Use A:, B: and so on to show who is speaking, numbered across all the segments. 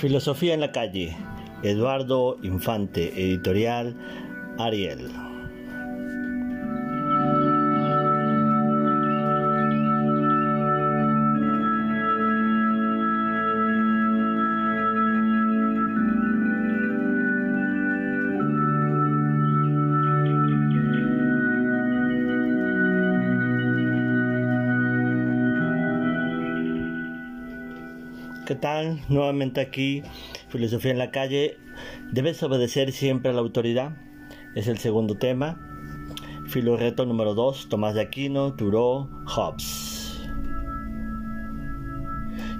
A: Filosofía en la calle. Eduardo Infante, editorial Ariel. Tal? Nuevamente aquí, Filosofía en la calle. ¿Debes obedecer siempre a la autoridad? Es el segundo tema. Filoreto número 2, Tomás de Aquino, Thoreau, Hobbes.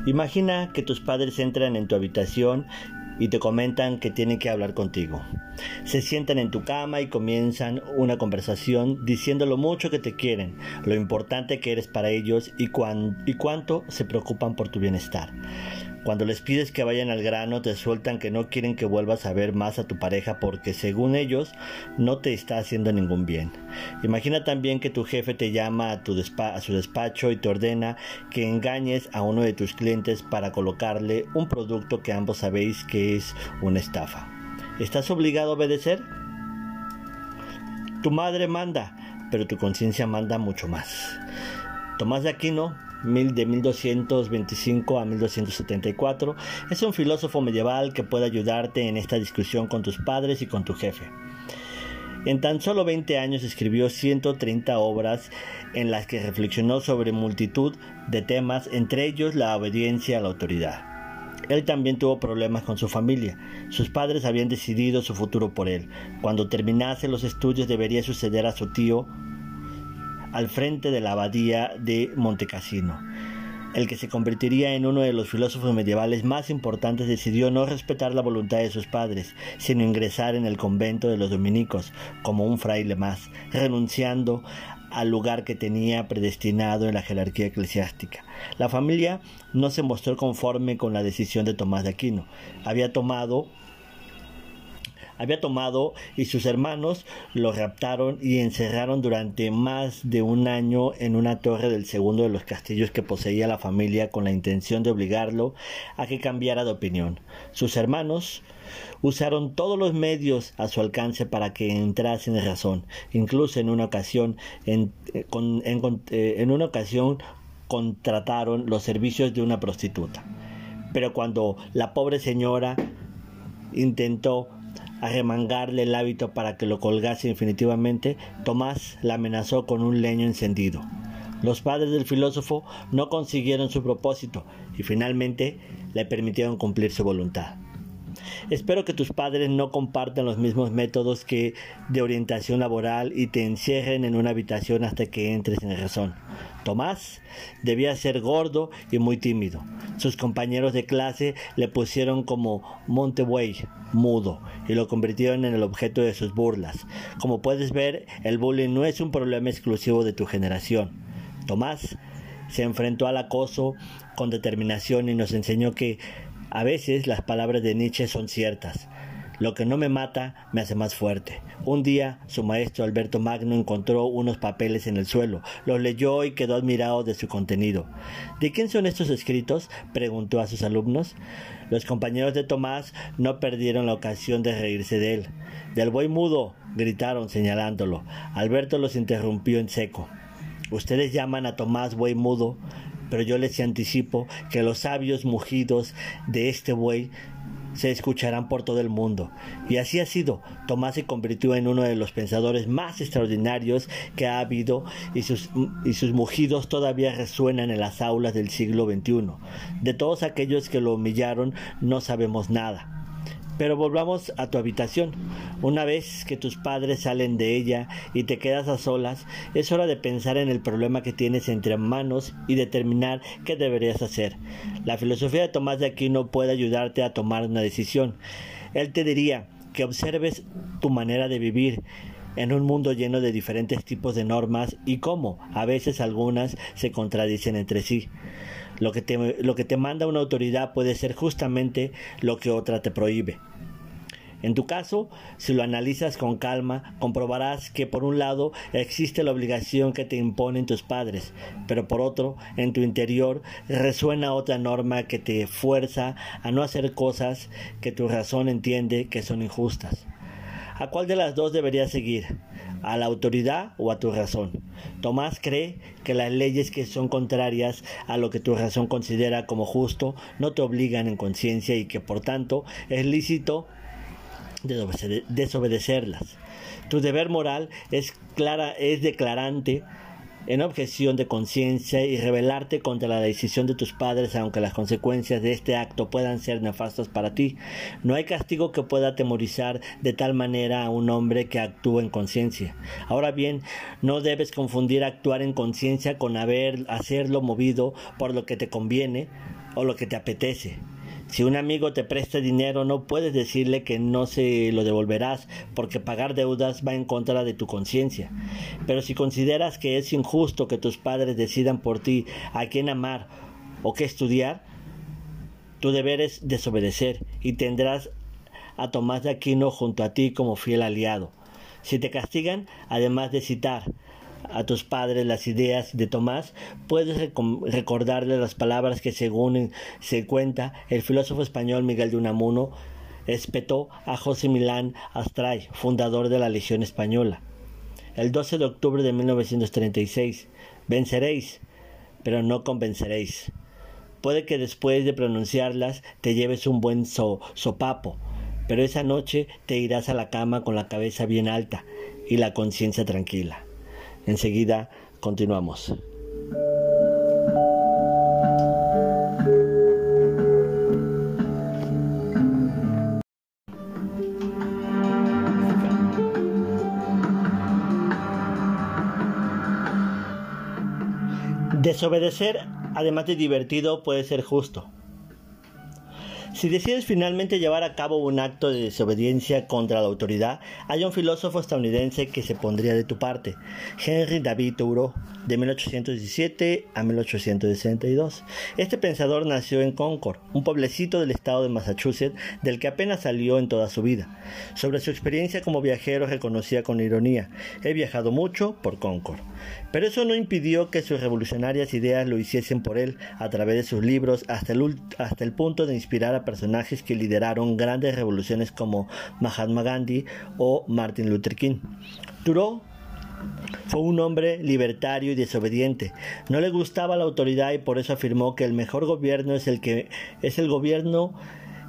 A: Imagina que tus padres entran en tu habitación y te comentan que tienen que hablar contigo. Se sientan en tu cama y comienzan una conversación diciendo lo mucho que te quieren, lo importante que eres para ellos y, y cuánto se preocupan por tu bienestar. Cuando les pides que vayan al grano, te sueltan que no quieren que vuelvas a ver más a tu pareja porque según ellos no te está haciendo ningún bien. Imagina también que tu jefe te llama a, tu a su despacho y te ordena que engañes a uno de tus clientes para colocarle un producto que ambos sabéis que es una estafa. ¿Estás obligado a obedecer? Tu madre manda, pero tu conciencia manda mucho más. Tomás de Aquino de 1225 a 1274. Es un filósofo medieval que puede ayudarte en esta discusión con tus padres y con tu jefe. En tan solo 20 años escribió 130 obras en las que reflexionó sobre multitud de temas, entre ellos la obediencia a la autoridad. Él también tuvo problemas con su familia. Sus padres habían decidido su futuro por él. Cuando terminase los estudios debería suceder a su tío al frente de la abadía de Montecassino. El que se convertiría en uno de los filósofos medievales más importantes decidió no respetar la voluntad de sus padres, sino ingresar en el convento de los dominicos como un fraile más, renunciando al lugar que tenía predestinado en la jerarquía eclesiástica. La familia no se mostró conforme con la decisión de Tomás de Aquino. Había tomado había tomado y sus hermanos lo raptaron y encerraron durante más de un año en una torre del segundo de los castillos que poseía la familia con la intención de obligarlo a que cambiara de opinión. Sus hermanos usaron todos los medios a su alcance para que entrase en razón. Incluso en una ocasión, eh, eh, en una ocasión contrataron los servicios de una prostituta. Pero cuando la pobre señora intentó arremangarle el hábito para que lo colgase definitivamente, Tomás la amenazó con un leño encendido. Los padres del filósofo no consiguieron su propósito y finalmente le permitieron cumplir su voluntad. Espero que tus padres no compartan los mismos métodos que de orientación laboral y te encierren en una habitación hasta que entres en razón. Tomás debía ser gordo y muy tímido. Sus compañeros de clase le pusieron como Monteway, mudo, y lo convirtieron en el objeto de sus burlas. Como puedes ver, el bullying no es un problema exclusivo de tu generación. Tomás se enfrentó al acoso con determinación y nos enseñó que a veces las palabras de Nietzsche son ciertas. Lo que no me mata me hace más fuerte. Un día su maestro Alberto Magno encontró unos papeles en el suelo, los leyó y quedó admirado de su contenido. ¿De quién son estos escritos? preguntó a sus alumnos. Los compañeros de Tomás no perdieron la ocasión de reírse de él. Del buey mudo, gritaron señalándolo. Alberto los interrumpió en seco. Ustedes llaman a Tomás buey mudo, pero yo les anticipo que los sabios mugidos de este buey se escucharán por todo el mundo. Y así ha sido. Tomás se convirtió en uno de los pensadores más extraordinarios que ha habido y sus, y sus mugidos todavía resuenan en las aulas del siglo XXI. De todos aquellos que lo humillaron no sabemos nada. Pero volvamos a tu habitación. Una vez que tus padres salen de ella y te quedas a solas, es hora de pensar en el problema que tienes entre manos y determinar qué deberías hacer. La filosofía de Tomás de Aquino puede ayudarte a tomar una decisión. Él te diría que observes tu manera de vivir en un mundo lleno de diferentes tipos de normas y cómo a veces algunas se contradicen entre sí. Lo que, te, lo que te manda una autoridad puede ser justamente lo que otra te prohíbe. En tu caso, si lo analizas con calma, comprobarás que por un lado existe la obligación que te imponen tus padres, pero por otro, en tu interior resuena otra norma que te fuerza a no hacer cosas que tu razón entiende que son injustas. ¿A cuál de las dos deberías seguir? ¿A la autoridad o a tu razón? Tomás cree que las leyes que son contrarias a lo que tu razón considera como justo no te obligan en conciencia y que por tanto es lícito desobedecerlas. Tu deber moral es clara, es declarante en objeción de conciencia y rebelarte contra la decisión de tus padres aunque las consecuencias de este acto puedan ser nefastas para ti. No hay castigo que pueda atemorizar de tal manera a un hombre que actúa en conciencia. Ahora bien, no debes confundir actuar en conciencia con haber hacerlo movido por lo que te conviene o lo que te apetece. Si un amigo te presta dinero, no puedes decirle que no se lo devolverás, porque pagar deudas va en contra de tu conciencia. Pero si consideras que es injusto que tus padres decidan por ti a quién amar o qué estudiar, tu deber es desobedecer y tendrás a Tomás de Aquino junto a ti como fiel aliado. Si te castigan, además de citar a tus padres las ideas de Tomás, puedes recordarle las palabras que según se cuenta el filósofo español Miguel de Unamuno espetó a José Milán Astray, fundador de la Legión Española. El 12 de octubre de 1936, venceréis, pero no convenceréis. Puede que después de pronunciarlas te lleves un buen sopapo, pero esa noche te irás a la cama con la cabeza bien alta y la conciencia tranquila. Enseguida continuamos. Desobedecer, además de divertido, puede ser justo. Si decides finalmente llevar a cabo un acto de desobediencia contra la autoridad, hay un filósofo estadounidense que se pondría de tu parte, Henry David Thoreau, de 1817 a 1862. Este pensador nació en Concord, un pueblecito del estado de Massachusetts del que apenas salió en toda su vida. Sobre su experiencia como viajero reconocía con ironía, he viajado mucho por Concord. Pero eso no impidió que sus revolucionarias ideas lo hiciesen por él a través de sus libros hasta el, hasta el punto de inspirar a personajes que lideraron grandes revoluciones como Mahatma Gandhi o Martin Luther King. Thoreau fue un hombre libertario y desobediente. No le gustaba la autoridad y por eso afirmó que el mejor gobierno es el que es el gobierno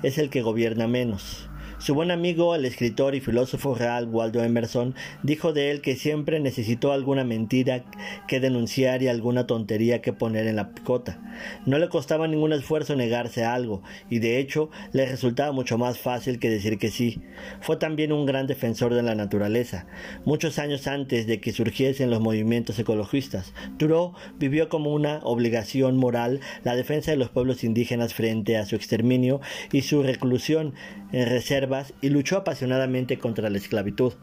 A: es el que gobierna menos. Su buen amigo, el escritor y filósofo real Waldo Emerson, dijo de él que siempre necesitó alguna mentira que denunciar y alguna tontería que poner en la picota. No le costaba ningún esfuerzo negarse a algo, y de hecho le resultaba mucho más fácil que decir que sí. Fue también un gran defensor de la naturaleza. Muchos años antes de que surgiesen los movimientos ecologistas, Thoreau vivió como una obligación moral la defensa de los pueblos indígenas frente a su exterminio y su reclusión en reserva y luchó apasionadamente contra la esclavitud.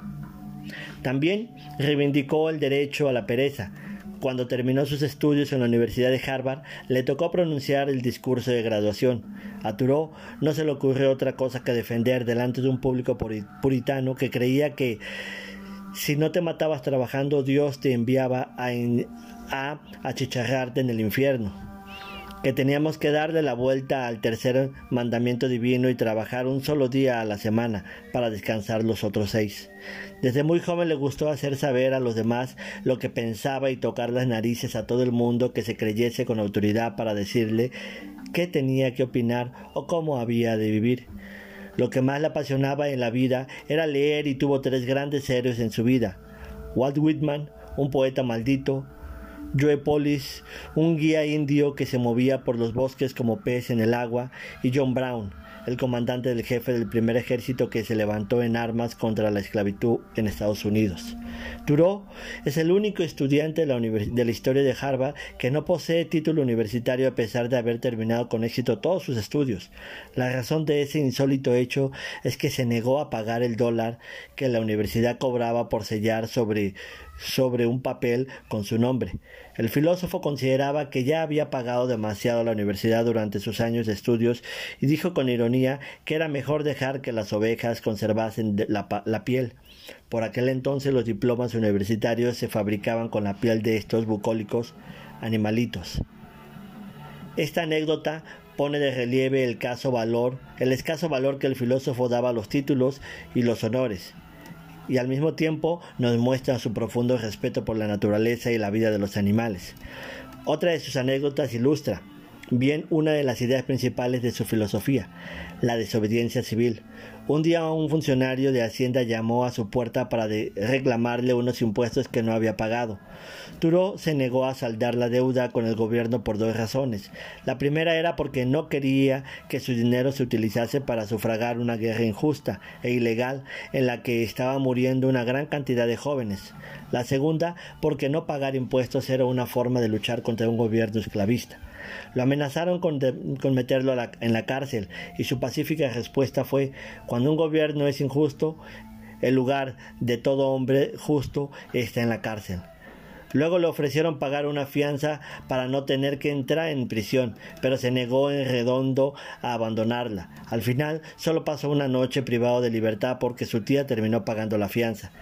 A: También reivindicó el derecho a la pereza. Cuando terminó sus estudios en la Universidad de Harvard, le tocó pronunciar el discurso de graduación. A Thoreau no se le ocurrió otra cosa que defender delante de un público puritano que creía que si no te matabas trabajando, Dios te enviaba a, a achicharrarte en el infierno que teníamos que darle la vuelta al tercer mandamiento divino y trabajar un solo día a la semana para descansar los otros seis. Desde muy joven le gustó hacer saber a los demás lo que pensaba y tocar las narices a todo el mundo que se creyese con autoridad para decirle qué tenía que opinar o cómo había de vivir. Lo que más le apasionaba en la vida era leer y tuvo tres grandes héroes en su vida. Walt Whitman, un poeta maldito, Joe Polis, un guía indio que se movía por los bosques como pez en el agua, y John Brown, el comandante del jefe del primer ejército que se levantó en armas contra la esclavitud en Estados Unidos. Thoreau es el único estudiante de la, de la, historia de Harvard que no posee título universitario a pesar de haber terminado con éxito todos sus estudios. La razón de ese insólito hecho es que se negó a pagar el dólar que la universidad cobraba por sellar sobre sobre un papel con su nombre. El filósofo consideraba que ya había pagado demasiado la universidad durante sus años de estudios y dijo con ironía que era mejor dejar que las ovejas conservasen la, la piel. Por aquel entonces los diplomas universitarios se fabricaban con la piel de estos bucólicos animalitos. Esta anécdota pone de relieve el caso valor, el escaso valor que el filósofo daba a los títulos y los honores, y al mismo tiempo nos muestra su profundo respeto por la naturaleza y la vida de los animales. Otra de sus anécdotas ilustra bien una de las ideas principales de su filosofía, la desobediencia civil. Un día un funcionario de Hacienda llamó a su puerta para reclamarle unos impuestos que no había pagado. Turo se negó a saldar la deuda con el gobierno por dos razones. La primera era porque no quería que su dinero se utilizase para sufragar una guerra injusta e ilegal en la que estaba muriendo una gran cantidad de jóvenes. La segunda porque no pagar impuestos era una forma de luchar contra un gobierno esclavista. Lo amenazaron con, meterlo en la cárcel y su pacífica respuesta fue un gobierno es injusto, el lugar de todo hombre justo está en la cárcel. Luego le ofrecieron pagar una fianza para no tener que entrar en prisión, pero se negó en redondo a abandonarla. Al final solo pasó una noche privado de libertad porque su tía terminó pagando la fianza,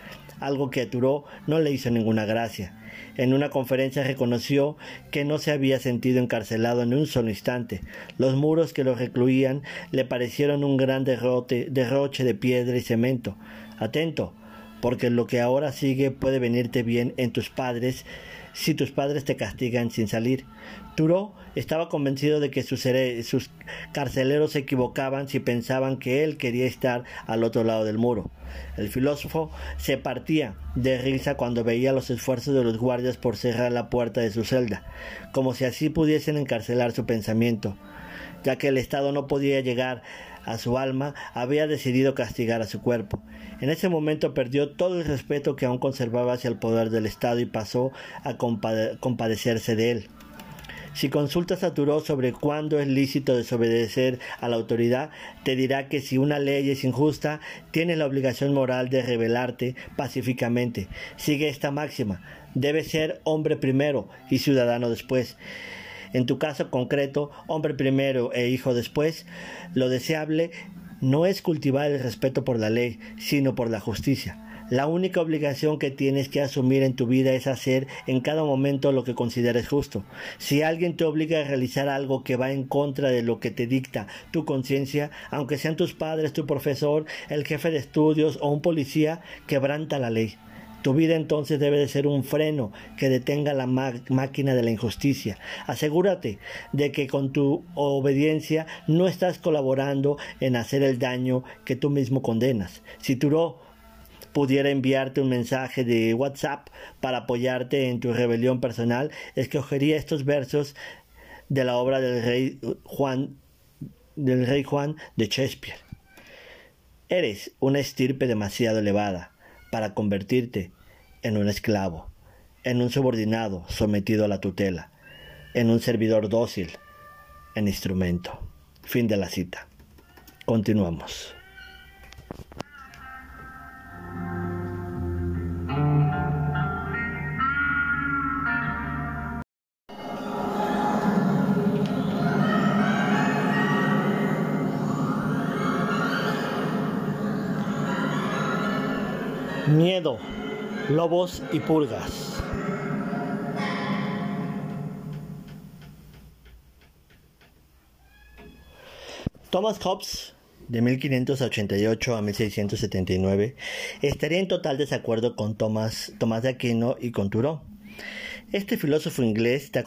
A: algo que a Turó no le hizo ninguna gracia. En una conferencia reconoció que no se había sentido encarcelado en un solo instante. Los muros que lo recluían le parecieron un gran derroche de piedra y cemento. Atento, porque lo que ahora sigue puede venirte bien en tus padres si tus padres te castigan sin salir. Turo estaba convencido de que sus, sus, carceleros se equivocaban si pensaban que él quería estar al otro lado del muro. El filósofo se partía de risa cuando veía los esfuerzos de los guardias por cerrar la puerta de su celda, como si así pudiesen encarcelar su pensamiento. Ya que el Estado no podía llegar a su alma, había decidido castigar a su cuerpo. En ese momento perdió todo el respeto que aún conservaba hacia el poder del Estado y pasó a compadecerse de él. Si consultas a sobre cuándo es lícito desobedecer a la autoridad, te dirá que si una ley es injusta, tienes la obligación moral de rebelarte pacíficamente. Sigue esta máxima. Debe ser hombre primero y ciudadano después. En tu caso concreto, hombre primero e hijo después, lo deseable no es cultivar el respeto por la ley, sino por la justicia. La única obligación que tienes que asumir en tu vida es hacer en cada momento lo que consideres justo. Si alguien te obliga a realizar algo que va en contra de lo que te dicta tu conciencia, aunque sean tus padres, tu profesor, el jefe de estudios o un policía, quebranta la ley. Tu vida entonces debe de ser un freno que detenga la máquina de la injusticia. Asegúrate de que con tu obediencia no estás colaborando en hacer el daño que tú mismo condenas. Si Turó pudiera enviarte un mensaje de WhatsApp para apoyarte en tu rebelión personal, escogería estos versos de la obra del rey Juan del rey Juan de Shakespeare. Eres una estirpe demasiado elevada para convertirte en un esclavo, en un subordinado sometido a la tutela, en un servidor dócil, en instrumento. Fin de la cita. Continuamos. Lobos y pulgas. Thomas Hobbes, de 1588 a 1679, estaría en total desacuerdo con Tomás, Tomás de Aquino y con Turó. Este filósofo inglés te,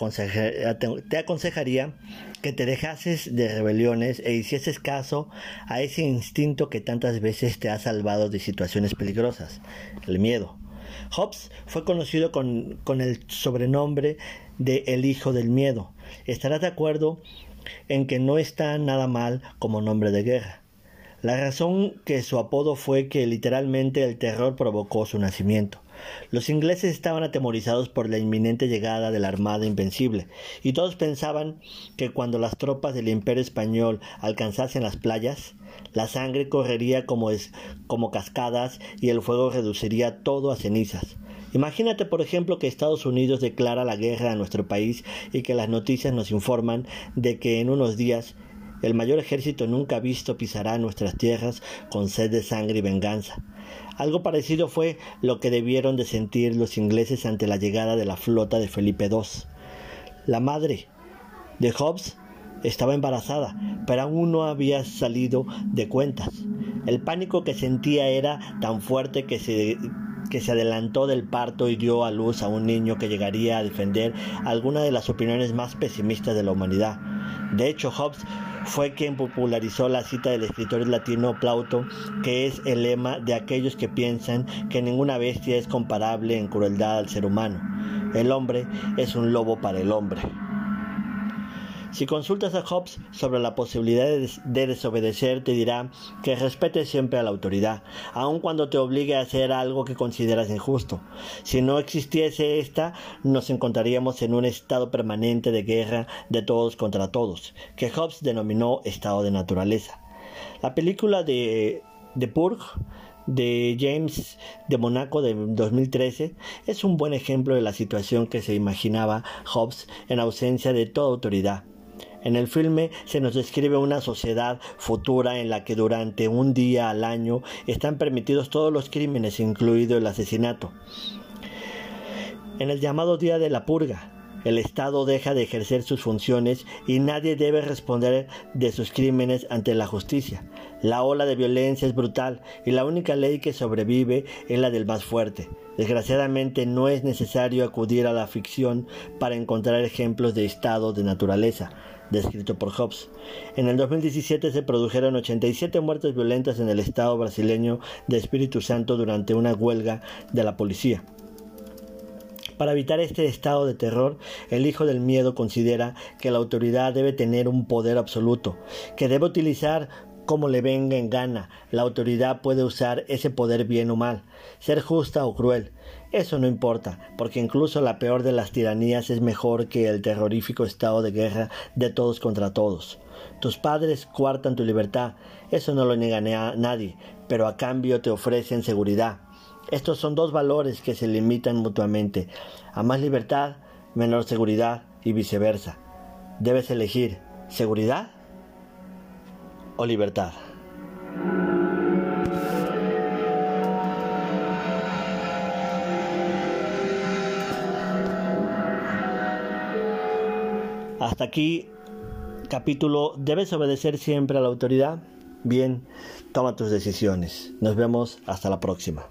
A: te, aconsejaría que te dejases de rebeliones e hicieses caso a ese instinto que tantas veces te ha salvado de situaciones peligrosas, el miedo. Hobbes fue conocido con, con el sobrenombre de el hijo del miedo. Estarás de acuerdo en que no está nada mal como nombre de guerra. La razón que su apodo fue que literalmente el terror provocó su nacimiento. Los ingleses estaban atemorizados por la inminente llegada de la Armada Invencible, y todos pensaban que cuando las tropas del Imperio Español alcanzasen las playas, la sangre correría como, como cascadas y el fuego reduciría todo a cenizas. Imagínate, por ejemplo, que Estados Unidos declara la guerra a nuestro país y que las noticias nos informan de que en unos días el mayor ejército nunca visto pisará nuestras tierras con sed de sangre y venganza. Algo parecido fue lo que debieron de sentir los ingleses ante la llegada de la flota de Felipe II. La madre de Hobbes estaba embarazada, pero aún no había salido de cuentas. El pánico que sentía era tan fuerte que se, que se adelantó del parto y dio a luz a un niño que llegaría a defender alguna de las opiniones más pesimistas de la humanidad. De hecho, Hobbes fue quien popularizó la cita del escritor latino Plauto, que es el lema de aquellos que piensan que ninguna bestia es comparable en crueldad al ser humano. El hombre es un lobo para el hombre. Si consultas a Hobbes sobre la posibilidad de desobedecer, te dirá que respetes siempre a la autoridad, aun cuando te obligue a hacer algo que consideras injusto. Si no existiese esta, nos encontraríamos en un estado permanente de guerra de todos contra todos, que Hobbes denominó estado de naturaleza. La película de, de Purge de James de Monaco de 2013 es un buen ejemplo de la situación que se imaginaba Hobbes en ausencia de toda autoridad. En el filme se nos describe una sociedad futura en la que durante un día al año están permitidos todos los crímenes, incluido el asesinato. En el llamado Día de la Purga, el Estado deja de ejercer sus funciones y nadie debe responder de sus crímenes ante la justicia. La ola de violencia es brutal y la única ley que sobrevive es la del más fuerte. Desgraciadamente no es necesario acudir a la ficción para encontrar ejemplos de estado de naturaleza descrito por Hobbes. En el 2017 se produjeron 87 muertes violentas en el estado brasileño de Espíritu Santo durante una huelga de la policía. Para evitar este estado de terror, el hijo del miedo considera que la autoridad debe tener un poder absoluto, que debe utilizar como le venga en gana. La autoridad puede usar ese poder bien o mal, ser justa o cruel. Eso no importa, porque incluso la peor de las tiranías es mejor que el terrorífico estado de guerra de todos contra todos. Tus padres cuartan tu libertad, eso no lo niega a nadie, pero a cambio te ofrecen seguridad. Estos son dos valores que se limitan mutuamente. A más libertad, menor seguridad y viceversa. Debes elegir seguridad o libertad. Hasta aquí, capítulo, ¿debes obedecer siempre a la autoridad? Bien, toma tus decisiones. Nos vemos hasta la próxima.